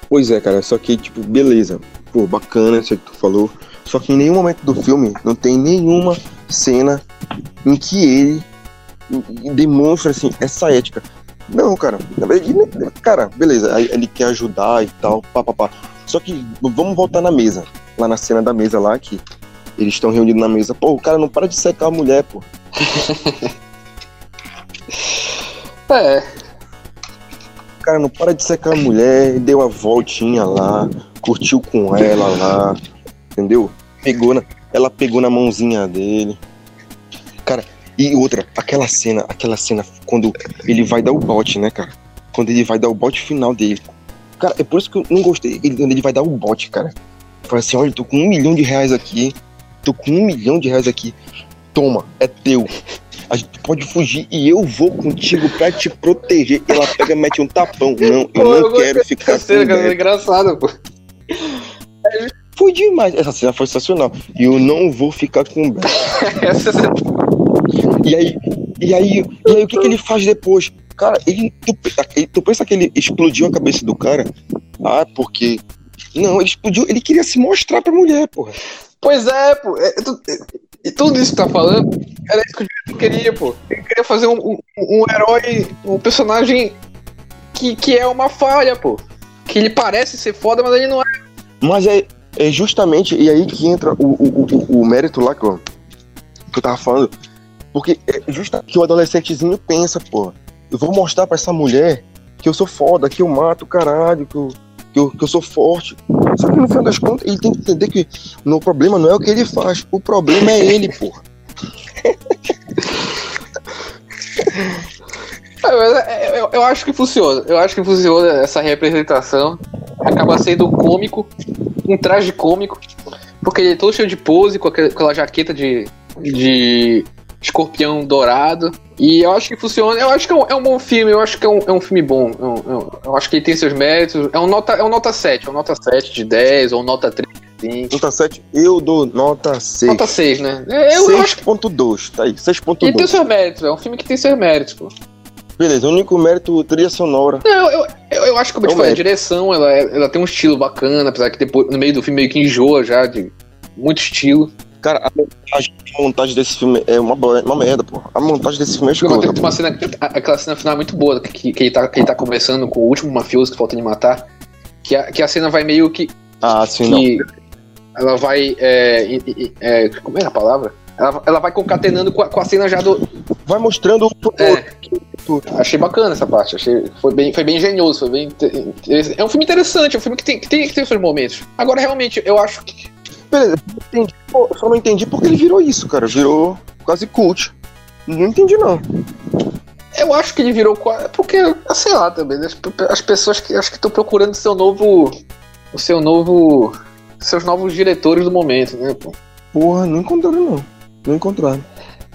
Pois é, cara, só que, tipo, beleza, pô, bacana isso que tu falou, só que em nenhum momento do filme não tem nenhuma cena em que ele demonstra assim essa ética. Não, cara, cara, beleza, ele quer ajudar e tal, papapá. Só que vamos voltar na mesa, lá na cena da mesa lá que eles estão reunidos na mesa. Pô, o cara não para de secar a mulher, pô. é. O cara não para de secar a mulher, deu a voltinha lá, curtiu com ela lá, entendeu? Pegou na, ela pegou na mãozinha dele. Cara, e outra, aquela cena, aquela cena quando ele vai dar o bote, né, cara? Quando ele vai dar o bote final dele. Cara, é por isso que eu não gostei. Ele, quando ele vai dar o bote, cara. Fala assim, olha, tô com um milhão de reais aqui. Tô com um milhão de reais aqui. Toma, é teu. A gente pode fugir e eu vou contigo pra te proteger. Ela pega mete um tapão. Não, eu pô, não eu quero ficar cena, com cara, é engraçado, pô. Foi demais. Essa cena foi sensacional. E eu não vou ficar com o Beto. e aí, e aí, e aí o que, que ele faz depois? Cara, ele tu, tu pensa que ele explodiu a cabeça do cara? Ah, porque. Não, ele explodiu, ele queria se mostrar pra mulher, porra. Pois é, pô. É, tu, e tudo isso que tá falando era isso que o queria, pô. Ele queria fazer um, um, um herói, um personagem que, que é uma falha, pô. Que ele parece ser foda, mas ele não é. Mas é, é justamente e aí que entra o, o, o, o mérito lá que eu, que eu tava falando. Porque é justamente que o adolescentezinho pensa, pô, eu vou mostrar para essa mulher que eu sou foda, que eu mato caralho, que eu, que eu, que eu sou forte. Só que no final das contas, ele tem que entender que o problema não é o que ele faz, o problema é ele, porra. É, eu, eu, acho que funciona. Eu acho que funciona essa representação. Acaba sendo cômico, um traje cômico, porque ele é todo cheio de pose, com aquela jaqueta de, de escorpião dourado. E eu acho que funciona. Eu acho que é um, é um bom filme, eu acho que é um, é um filme bom. Eu, é eu, eu, acho que ele tem seus méritos. É um nota, é um nota 7, é um nota 7 de 10 ou nota 3 Nota 7, eu dou nota 6. Nota 6, né? Eu, 6.2, tá aí, 6.2. Ele tem seus méritos, é um filme que tem seus méritos, pô. Beleza, o único mérito trilha sonora. Não, eu, eu, eu acho que, como é eu te falei, a direção, ela, é, ela tem um estilo bacana, apesar que depois, no meio do filme meio que enjoa já de muito estilo. Cara, a montagem, a montagem desse filme é uma, uma merda, pô. A montagem desse filme é escrota. Tem uma cena, aquela cena final é muito boa, que, que, ele tá, que ele tá conversando com o último mafioso que falta ele matar. Que a, que a cena vai meio que. Ah, sim, que não. Ela vai. É, é, como é a palavra? Ela, ela vai concatenando com a, com a cena já do. Vai mostrando o. É. Achei bacana essa parte, achei foi bem, foi bem engenhoso, foi bem é um filme interessante, é um filme que tem que tem, que tem seus momentos. Agora realmente eu acho que Beleza, entendi. Pô, só não entendi porque ele virou isso, cara. Virou quase cult. Não entendi, não. eu acho que ele virou qua- porque sei lá também, né, as, as pessoas que acho que estão procurando o seu novo o seu novo seus novos diretores do momento, né? pô? Porra, não encontraram, não. Não encontraram.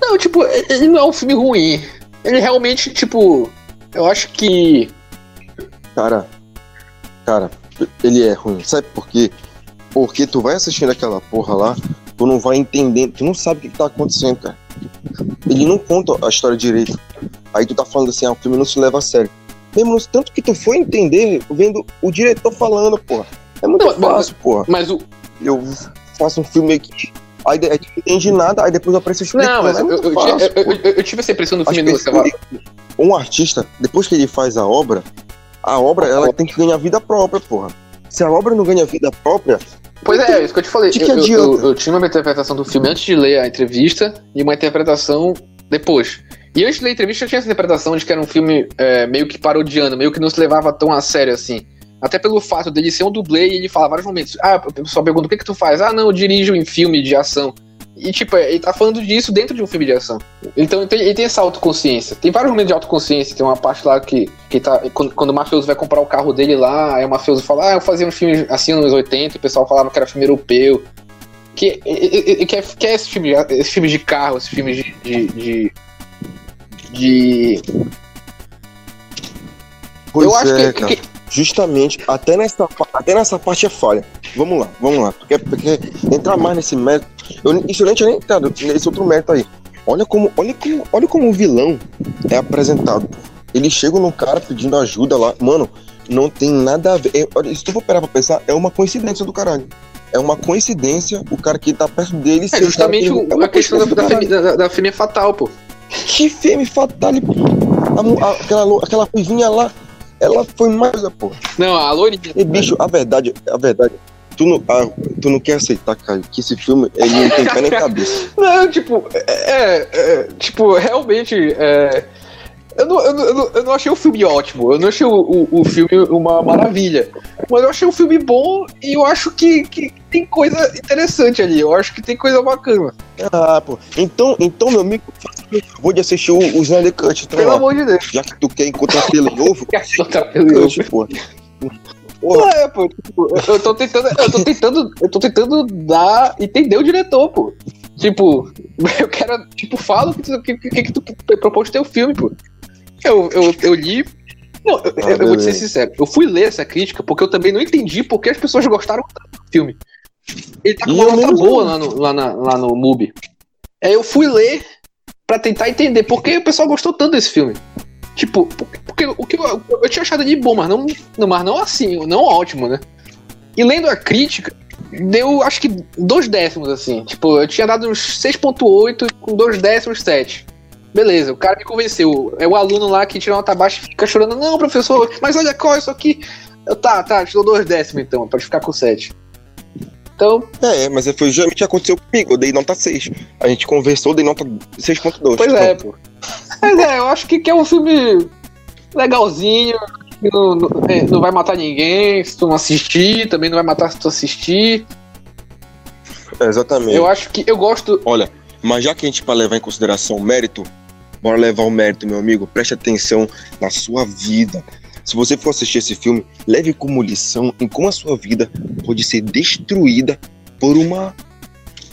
Não, tipo, ele não é um filme ruim. Ele realmente, tipo, eu acho que Cara, cara, ele é ruim. Sabe por quê? Porque tu vai assistindo aquela porra lá, tu não vai entendendo, tu não sabe o que, que tá acontecendo, cara. Ele não conta a história direito. Aí tu tá falando assim, ah, o filme não se leva a sério. Mesmo tanto que tu foi entender vendo o diretor falando, porra. É muito Não, mas- fácil, porra. mas o Eu faço um filme aqui, aí, tu não entende nada, aí depois eu apareço explicando. Não, mas é eu, eu, fácil, eu- eu- tive essa impressão no Acho filme que do, um artista, depois que ele faz a obra, a obra ela tem que ganhar vida própria, porra. Se a obra não ganha vida própria, Pois é, é isso que eu te falei. Eu, eu- eu- eu tinha uma interpretação do filme antes de ler a entrevista e uma interpretação depois. E antes de ler a entrevista eu tinha essa interpretação de que era um filme é, meio que parodiando, meio que não se levava tão a sério assim. Até pelo fato dele ser um dublê e ele fala vários momentos. Ah, o pessoal pergunta o que, que tu faz? Ah, não, eu dirijo em filme de ação. E, tipo, ele tá falando disso dentro de um filme de ação. Então ele tem, ele tem essa autoconsciência. Tem vários momentos de autoconsciência. Tem uma parte lá que, que tá. Quando, quando o mafioso vai comprar o carro dele lá, aí o mafioso fala, ah, eu fazia um filme assim nos anos 80, e o pessoal falava que era filme europeu. Que, e- e- e- que, é, que é esse filme, esses filmes de carro, esses filmes de. de, de, de- pois eu acho é, que, que- Justamente, até nessa, até nessa parte é falha. Vamos lá, vamos lá. Porque, porque entrar mais nesse mérito. Eu, isso eu nem tinha entrado nesse outro mérito aí. Olha como, olha como, olha como o vilão é apresentado. Eles chegam num cara pedindo ajuda lá. Mano, não tem nada a ver. É, se tu for parar pra pensar, é uma coincidência do caralho. É uma coincidência o cara que tá perto dele é o justamente cara que- o- é uma a questão da, da, fêmea- da, da fêmea fatal, pô. que fêmea fatal. A mu- a- aquela, aquela ruivinha lá, ela foi mais, pô. Não, a loirinha. E, bicho, a verdade, a verdade, tu não, ah, tu não quer aceitar, cara, que esse filme, ele não tem pé nem cabeça. Não, tipo, é, é, tipo, realmente, é, eu, não, eu, não- eu, não, eu não achei o filme ótimo, eu não achei o, o, o filme uma maravilha, mas eu achei o filme bom e eu acho que, que tem coisa interessante ali, eu acho que tem coisa bacana, Ah, pô. Então, então meu amigo, o favor de assistir o, o Snyder Cut, então, pelo amor de Deus. Já que tu quer encontrar pelo em ovo, Que achou tá pelo Cut, pô. Porra, Não é, pô, tipo, eu, eu tô tentando, eu tô tentando, eu tô tentando dar, entender o diretor, pô. Tipo, eu quero, tipo, fala o que, tu- que, que, que tu propôs teu filme, pô. Eu, eu, eu li. Não, eu, Ah, eu vou te ser sincero, eu fui ler essa crítica porque eu também não entendi por que as pessoas gostaram tanto do filme. Ele tá com uma nota boa lá no, lá, na, lá no MUBI. Aí eu fui ler pra tentar entender por que o pessoal gostou tanto desse filme. Tipo, porque, o que eu, eu tinha achado ele bom, mas não, não, mas não assim, não ótimo, né? E lendo a crítica, deu acho que dois décimos, assim. Tipo, eu tinha dado uns 6.8 e com dois décimos 7. Beleza, o cara me convenceu. É o aluno lá que tira nota baixa e fica chorando. Não, professor, mas olha qual isso aqui. Eu, tá, tá, te dou dois décimos então, pra ficar com 7. Então, É, mas foi justamente o que aconteceu comigo. Eu dei nota 6. A gente conversou, dei nota 6.2. pois é, pô. Mas é, eu acho que, que é um filme legalzinho. que Não, não, é, não vai matar ninguém se tu não assistir, também não vai matar se tu assistir. É, exatamente. Eu acho que eu gosto. Olha, mas já que a gente para levar em consideração o mérito, bora levar o mérito, meu amigo. Preste atenção na sua vida. Se você for assistir esse filme, leve como lição em como a sua vida pode ser destruída por uma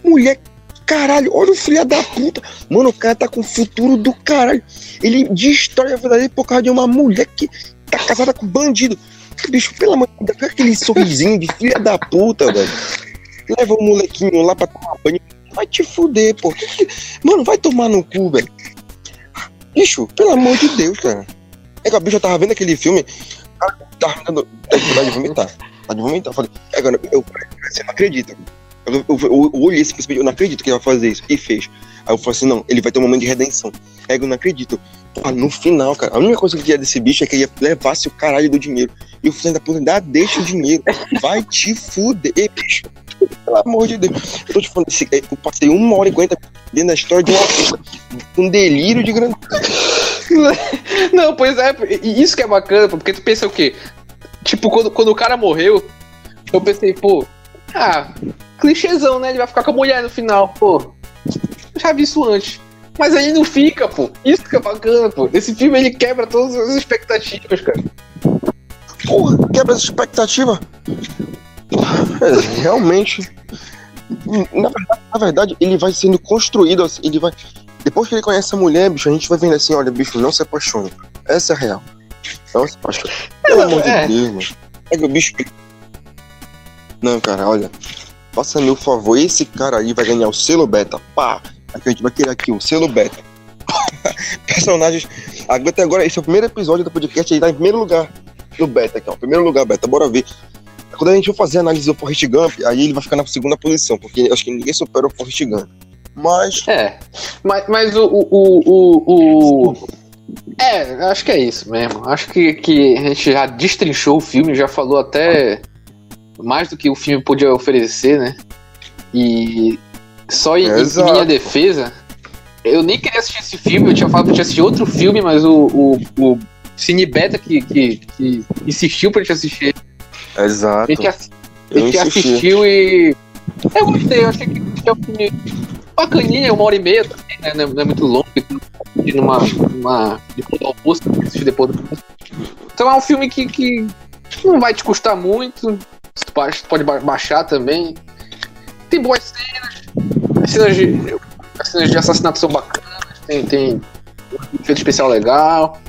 mulher. Caralho, olha o filho da puta. Mano, o cara tá com o futuro do caralho. Ele destrói a vida dele por causa de uma mulher que tá casada com bandido. Bicho, pelo amor de Deus, aquele sorrisinho de filha da puta, velho. Leva o molequinho lá pra tomar banho. Vai te fuder, pô. Mano, vai tomar no cu, velho. Bicho, pelo amor de Deus, cara. É que a bicha tava vendo aquele filme, cara tava me dando vontade de vomitar. Vontade de vomitar. Eu falei, é, cara, eu, você não acredita. Eu, eu, eu, olhei esse eu não acredito que ele vai fazer isso. E fez. Aí eu falei assim, não, ele vai ter um momento de redenção. É, eu não acredito. Pô, no final, cara, a única coisa que eu queria desse bicho é que ele levasse o caralho do dinheiro. E o filho da puta ainda deixa o dinheiro. Vai te fuder, bicho. Pelo amor de Deus. Eu tô te falando, eu passei uma hora e quarenta dentro da história de uma, um delírio de grande. Não, pois é, e isso que é bacana, porque tu pensa o quê? Tipo, quando, quando o cara morreu, eu pensei, pô, ah, clichêzão, né? Ele vai ficar com a mulher no final, pô. Eu já vi isso antes. Mas aí não fica, pô. Isso que é bacana, pô. Esse filme ele quebra todas as expectativas, cara. Porra, quebra essa expectativa. Realmente. Na verdade, na verdade, ele vai sendo construído assim. Ele vai. Depois que ele conhece a mulher, bicho, a gente vai vendo assim: olha, bicho, não se apaixone. Essa é a real. Não se apaixone. Pelo amor de é. Deus, mano. Pega o bicho. Não, cara, olha. Faça-me o favor, esse cara aí vai ganhar o selo beta. Pá! Aqui a gente vai querer aqui o selo beta. Personagens. Até agora, esse é o primeiro episódio do podcast, ele tá em primeiro lugar no beta aqui, ó. Primeiro lugar, beta, bora ver. Quando a gente for fazer a análise do Forrest Gump, aí ele vai ficar na segunda posição, porque acho que ninguém supera o Forrest Gump. Mas, É. Mas, mas o, o, o, o, É, acho que é isso mesmo. Acho que, que a gente já destrinchou o filme, já falou até mais do que o filme podia oferecer, né? E só em, em minha defesa, eu nem queria assistir esse filme, eu tinha falado que eu tinha assistido outro filme, mas o, o, o Cine Beta que, que, que insistiu pra gente assistir. Exato. A gente, a gente assistiu e. Eu gostei, eu achei que é um filme bacaninha, uma hora e meia também, né? Não é- é muito longo, de numa, numa, depois do almoço, depois do almoço. Então é um filme que, que não vai te custar muito, você pode- pode ba- baixar também. Tem boas cenas, as cenas de, as cenas de assassinato são bacanas, tem, tem um efeito especial legal.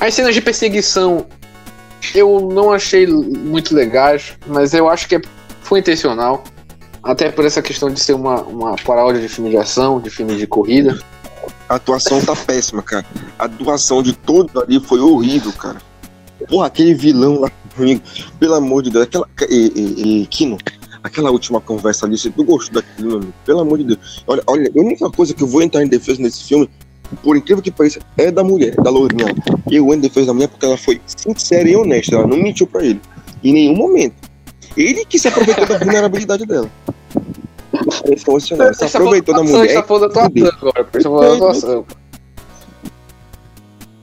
As cenas de perseguição eu não achei muito legais, mas eu acho que é- foi intencional. Até por essa questão de ser uma, uma paródia de filme de ação, de filme de corrida. A atuação tá péssima, cara. A atuação de todos ali foi horrível, cara. Porra, aquele vilão lá comigo, pelo amor de Deus, aquela. E, e, e, Kino, aquela última conversa ali, se tu gostou daquilo, meu amigo, pelo amor de Deus. Olha, olha, a única coisa que eu vou entrar em defesa nesse filme, por incrível que pareça, é da mulher, da lourinha. Eu entro em defesa da mulher porque ela foi sincera e honesta, ela não mentiu pra ele. Em nenhum momento. Ele que se aproveitou da vulnerabilidade dela. Excepcional, se aproveitou da mulher. gente tá falando da atuação agora, falando da atuação.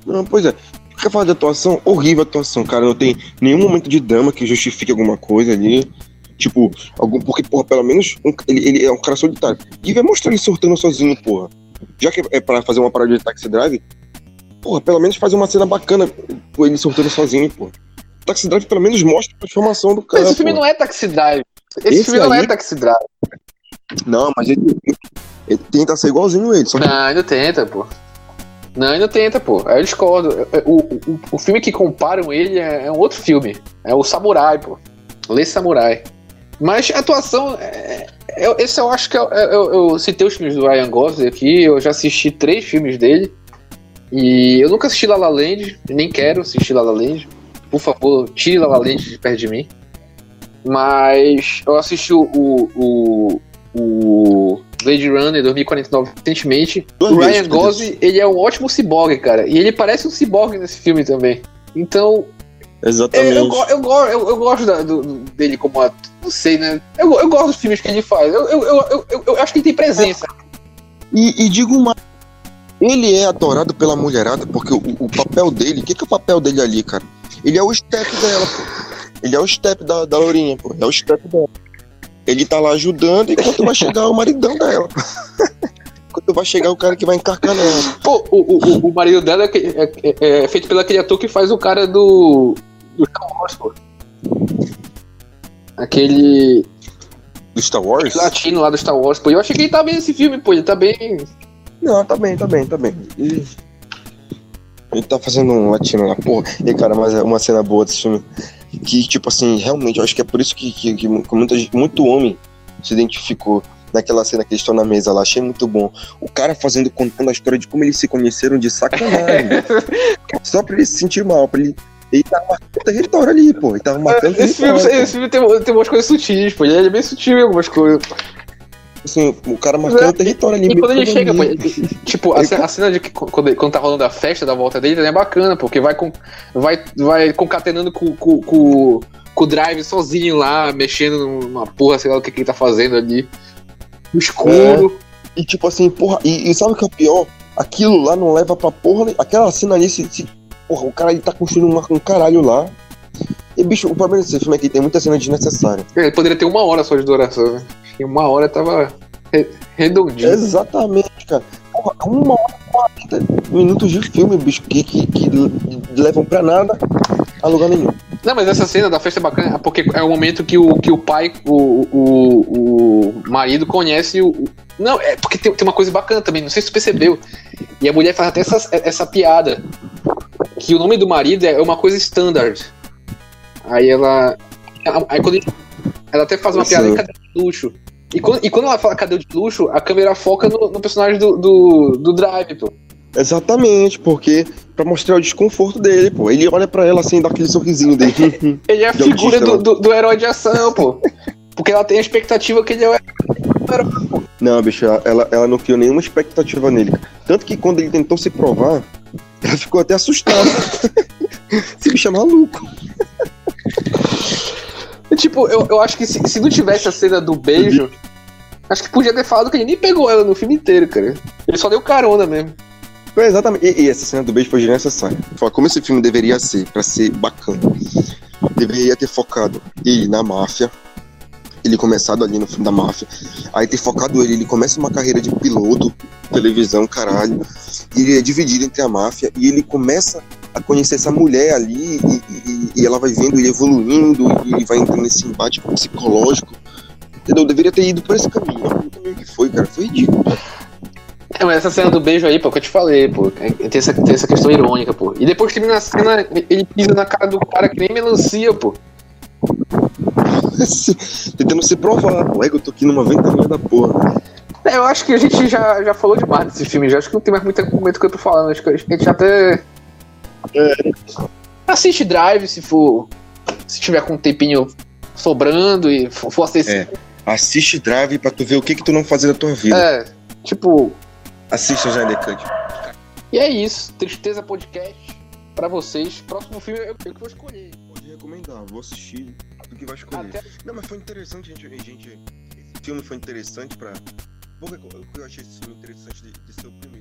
Não, pois é. Quer falar de atuação? Horrível a atuação, cara. Não tem nenhum momento de drama que justifique alguma coisa ali. Tipo, algum, porque, porra, pelo menos um- ele, ele é um cara solitário. E vai mostrar ele sortando sozinho, porra. Já que é pra fazer uma parada de Taxi Drive, porra, pelo menos faz uma cena bacana com ele sortando sozinho, porra. Taxi Drive pelo menos mostra a transformação do cara. Mas esse filme porra. não é Taxi Drive. Esse, Esse filme não aí- é Taxi Drive. Não, mas ele, ele tenta ser igualzinho ele. Só que Não, ainda tenta, pô. Não, ainda tenta, pô. Aí eu discordo. O, o, o filme que comparam ele é, é um outro filme. É o Samurai, pô. Lê Samurai. Mas a atuação. É, é- esse eu acho que. é- é- eu, eu citei os filmes do Ryan Gosling aqui. Eu já assisti três filmes dele. E eu nunca assisti La La Land. Nem quero assistir La La Land. Por favor, tire La La Land de perto de mim. Mas eu assisti o, o, o Blade Runner 2049 recentemente. Duas o Ryan. Gosling, ele é um ótimo ciborgue, cara. E ele parece um ciborgue nesse filme também. Então, eu, Exatamente. eu, eu, eu, eu gosto da- do- dele como ator. Não sei, né? Eu, eu gosto dos filmes que ele faz. Eu, eu, eu, eu, eu- acho que ele tem presença. E, e digo mais, ele é adorado pela mulherada porque o, o papel dele, o que, que é o papel dele ali, cara? Ele é o step dela, pô. Ele é o step da, da Lourinha, pô. É o step dela. Ele tá lá ajudando enquanto vai chegar o maridão dela. enquanto vai chegar o cara que vai encarcar nela. Pô, o, o, o- marido dela é, é- é- é feito pelo aquele ator que faz o cara do. do Star Wars, pô. Aquele Do Star Wars? latino lá do Star Wars, pô. Eu achei que ele tá bem nesse filme, pô. Ele tá bem. Não, tá bem, tá bem, tá bem. Ele, ele tá fazendo um latino lá, porra. E cara, mas é uma cena boa desse filme. Que, tipo assim, realmente, eu acho que é por isso que, que, que muita, muito homem se identificou naquela cena que eles estão na mesa lá. Achei muito bom. O cara fazendo, contando a história de como eles se conheceram de sacanagem. Só pra ele se sentir mal, pra ele. Ele tava marcando território ali, pô. Ele tava marcando Esse filme, território. esse filme tem, tem umas coisas sutis, pô. Ele é bem sutil em algumas coisas. Assim, o cara marcando território ali. E quando ele chega, pô, tipo, a, Ele- a cena de que quando, quando tá rolando a festa da volta dele também é bacana, porque vai, com, vai, vai concatenando com, com, com, com o drive sozinho lá, mexendo numa porra, sei lá o que, que ele tá fazendo ali. No escuro. E tipo assim, porra, e, e sabe o que é o pior? Aquilo lá não leva pra porra. Aquela cena ali, se, se- porra, o cara ele tá construindo uma- um caralho lá. E bicho, o problema desse filme é que tem muita cena desnecessária. Ele poderia ter uma hora só de duração, né? Que uma hora tava re- redondinho. Exatamente, cara. Porra, uma hora e quarenta minutos de filme, bicho, que, que, que levam pra nada a lugar nenhum. Não, mas essa cena da festa é bacana porque é o momento que o, que o pai, o, o, o marido conhece o. o- Não, é porque tem, tem uma coisa bacana também, não sei se tu percebeu. E a mulher faz até essa, essa piada. Que o nome do marido é uma coisa standard. Aí ela. Aí quando ele- ela até faz uma Sim. piada cadeira de luxo. E quando, e quando ela fala cadeira de luxo, a câmera foca no, no personagem do, do, do Drive, pô. Exatamente, porque pra mostrar o desconforto dele, pô. Ele olha pra ela assim, dá aquele sorrisinho dele. Ele é a De figura autista, do, do, do herói de ação, pô. Porque ela tem a expectativa que ele é o Não, bicho, ela, ela não criou nenhuma expectativa nele. Tanto que quando ele tentou se provar, ela ficou até assustada. Esse bicho é maluco. Tipo, eu, eu acho que se, se não tivesse a cena do beijo, acho que podia ter falado que ele nem pegou ela no filme inteiro, cara. Ele só deu carona mesmo. Foi exatamente. E, e essa cena do beijo foi desnecessária. Fala como esse filme deveria ser, pra ser bacana. Deveria ter focado ele na máfia. Ele começado ali no filme da máfia. Aí ter focado ele, ele começa uma carreira de piloto, televisão, caralho. E ele é dividido entre a máfia. E ele começa a conhecer essa mulher ali. E, e- e ela vai vendo ele evoluindo. E ele vai entrando nesse embate psicológico. Entendeu? Deveria ter ido por esse caminho. Caminho que foi, cara. Foi ridículo. É, mas essa cena do beijo aí, pô, que eu te falei, pô. é- Tem essa, tem essa questão irônica, pô. E depois que termina a cena, ele pisa na cara do cara que nem melancia, pô. Tentando se provar. Ué, que eu tô aqui numa ventania da porra. É, eu acho que a gente já, já falou demais desse filme, já acho que não tem mais muita, muita coisa pra falar, né? acho que a gente até. Assiste Drive se for. Se tiver com um tempinho sobrando e for, for assistir. É. Assiste Drive pra tu ver o que que tu não fazer da tua vida. É, tipo, Assista já, Decante. E é isso. Tristeza Podcast pra vocês. Próximo filme eu, eu que vou escolher. Recomendar, vou assistir. Tu que vai escolher. Até Não, mas foi interessante, gente. gente esse filme foi interessante pra. Por que eu eu achei esse filme interessante de, de ser o primeiro?